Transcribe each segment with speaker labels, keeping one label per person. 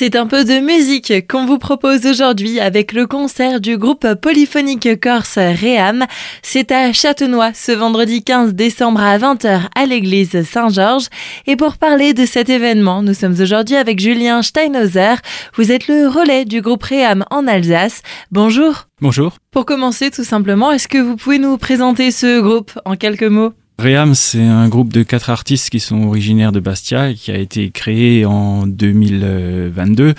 Speaker 1: C'est un peu de musique qu'on vous propose aujourd'hui avec le concert du groupe polyphonique corse Réam. C'est à Châtenois ce vendredi 15 décembre à 20h à l'église Saint-Georges. Et pour parler de cet événement, nous sommes aujourd'hui avec Julien Steinhauser. Vous êtes le relais du groupe Réam en Alsace. Bonjour.
Speaker 2: Bonjour.
Speaker 1: Pour commencer tout simplement, est-ce que vous pouvez nous présenter ce groupe en quelques mots?
Speaker 2: Réam, c'est un groupe de quatre artistes qui sont originaires de Bastia et qui a été créé en 2022.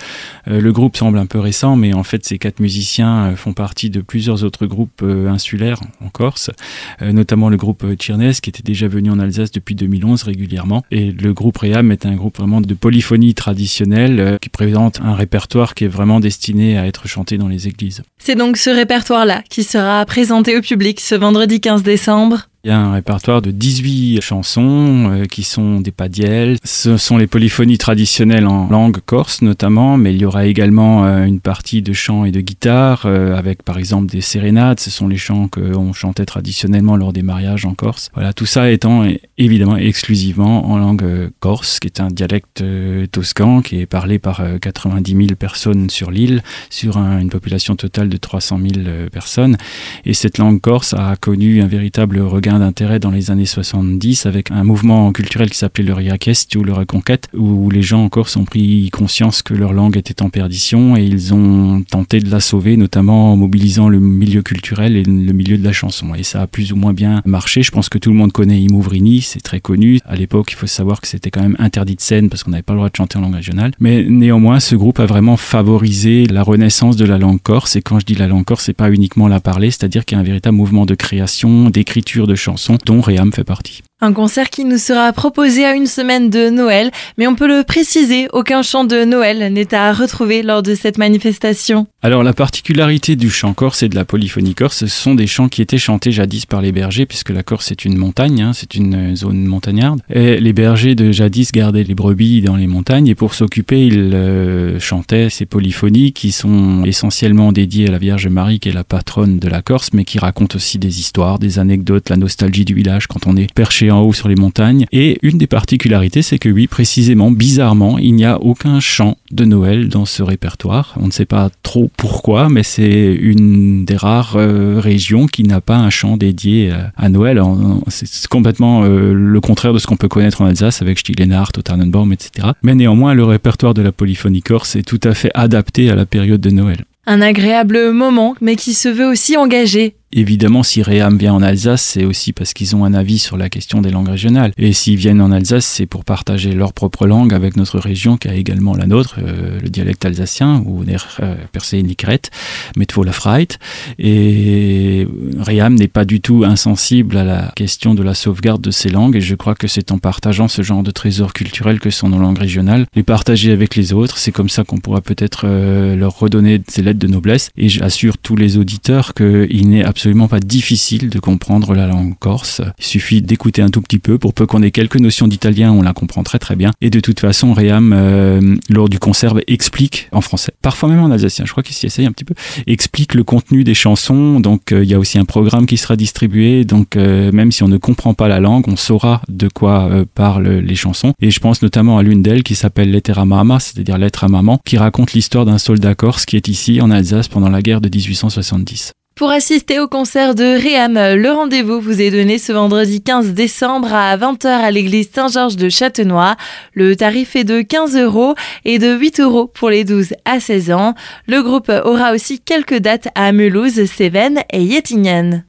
Speaker 2: Euh, le groupe semble un peu récent, mais en fait, ces quatre musiciens euh, font partie de plusieurs autres groupes euh, insulaires en Corse, notamment le groupe Tchirnes qui était déjà venu en Alsace depuis 2011 régulièrement. Et le groupe Réam est un groupe vraiment de polyphonie traditionnelle qui présente un répertoire qui est vraiment destiné à être chanté dans les églises.
Speaker 1: C'est donc ce répertoire-là qui sera présenté au public ce vendredi 15 décembre
Speaker 2: il y a un répertoire de 18 chansons euh, qui sont des padiels. Ce sont les polyphonies traditionnelles en langue corse notamment, mais il y aura également euh, une partie de chant et de guitare euh, avec par exemple des sérénades. Ce sont les chants qu'on chantait traditionnellement lors des mariages en Corse. Voilà, tout ça étant évidemment exclusivement en langue corse, qui est un dialecte toscan qui est parlé par 90 000 personnes sur l'île, sur une population totale de 300 000 personnes. Et cette langue corse a connu un véritable regard d'intérêt dans les années 70 avec un mouvement culturel qui s'appelait le Riakest ou le Reconquête, où les gens en Corse ont pris conscience que leur langue était en perdition et ils ont tenté de la sauver, notamment en mobilisant le milieu culturel et le milieu de la chanson. Et ça a plus ou moins bien marché. Je pense que tout le monde connaît Imouvrini, c'est très connu. À l'époque, il faut savoir que c'était quand même interdit de scène parce qu'on n'avait pas le droit de chanter en langue régionale. Mais néanmoins, ce groupe a vraiment favorisé la renaissance de la langue corse. Et quand je dis la langue corse, c'est pas uniquement la parler, c'est-à-dire qu'il y a un véritable mouvement de création, d'écriture de chansons dont Réam fait partie.
Speaker 1: Un concert qui nous sera proposé à une semaine de Noël, mais on peut le préciser, aucun chant de Noël n'est à retrouver lors de cette manifestation.
Speaker 2: Alors la particularité du chant corse et de la polyphonie corse, ce sont des chants qui étaient chantés jadis par les bergers, puisque la Corse est une montagne, hein, c'est une zone montagnarde. Et les bergers de jadis gardaient les brebis dans les montagnes, et pour s'occuper, ils euh, chantaient ces polyphonies qui sont essentiellement dédiées à la Vierge Marie, qui est la patronne de la Corse, mais qui racontent aussi des histoires, des anecdotes, la nostalgie du village quand on est perché en haut sur les montagnes. Et une des particularités, c'est que oui, précisément, bizarrement, il n'y a aucun chant de Noël dans ce répertoire. On ne sait pas trop pourquoi, mais c'est une des rares euh, régions qui n'a pas un chant dédié à, Noël. C'est complètement euh, le contraire de ce qu'on peut connaître en Alsace avec Stillenhardt, Tannenbaum, etc. Mais néanmoins, le répertoire de la polyphonie corse est tout à fait adapté à la période de Noël.
Speaker 1: Un agréable moment, mais qui se veut aussi engagé
Speaker 2: Évidemment, si Réam vient en Alsace, c'est aussi parce qu'ils ont un avis sur la question des langues régionales. Et s'ils viennent en Alsace, c'est pour partager leur propre langue avec notre région qui a également la nôtre, euh, le dialecte alsacien, ou der euh, Persée Nikret, Metvo la Freit. Et Réam n'est pas du tout insensible à la question de la sauvegarde de ces langues. Et je crois que c'est en partageant ce genre de trésors culturels que sont nos langues régionales, les partager avec les autres. C'est comme ça qu'on pourra peut-être euh, leur redonner ces lettres de noblesse. Et j'assure tous les auditeurs qu'il n'est absolument absolument pas difficile de comprendre la langue corse. Il suffit d'écouter un tout petit peu. Pour peu qu'on ait quelques notions d'italien, on la comprend très très bien. Et de toute façon, Réam, euh, lors du concert, explique en français, parfois même en alsacien, je crois qu'il s'y essaye un petit peu, explique le contenu des chansons. Donc euh, il y a aussi un programme qui sera distribué. Donc euh, même si on ne comprend pas la langue, on saura de quoi parlent les chansons. Et je pense notamment à l'une d'elles qui s'appelle Lettera Mama, c'est-à-dire Lettre à maman, qui raconte l'histoire d'un soldat corse qui est ici en Alsace pendant la guerre de 1870.
Speaker 1: Pour assister au concert de Réam, le rendez-vous vous est donné ce vendredi 15 décembre à 20h à l'église Saint-Georges de Châtenois. Le tarif est de 15 euros et de 8 euros pour les 12 à 16 ans. Le groupe aura aussi quelques dates à Mulhouse, Cévennes et Yetingen.